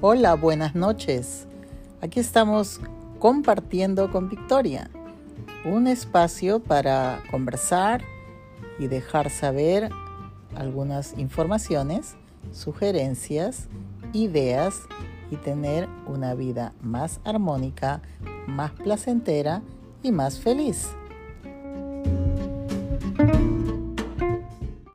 Hola, buenas noches. Aquí estamos compartiendo con Victoria, un espacio para conversar y dejar saber algunas informaciones, sugerencias, ideas y tener una vida más armónica, más placentera y más feliz.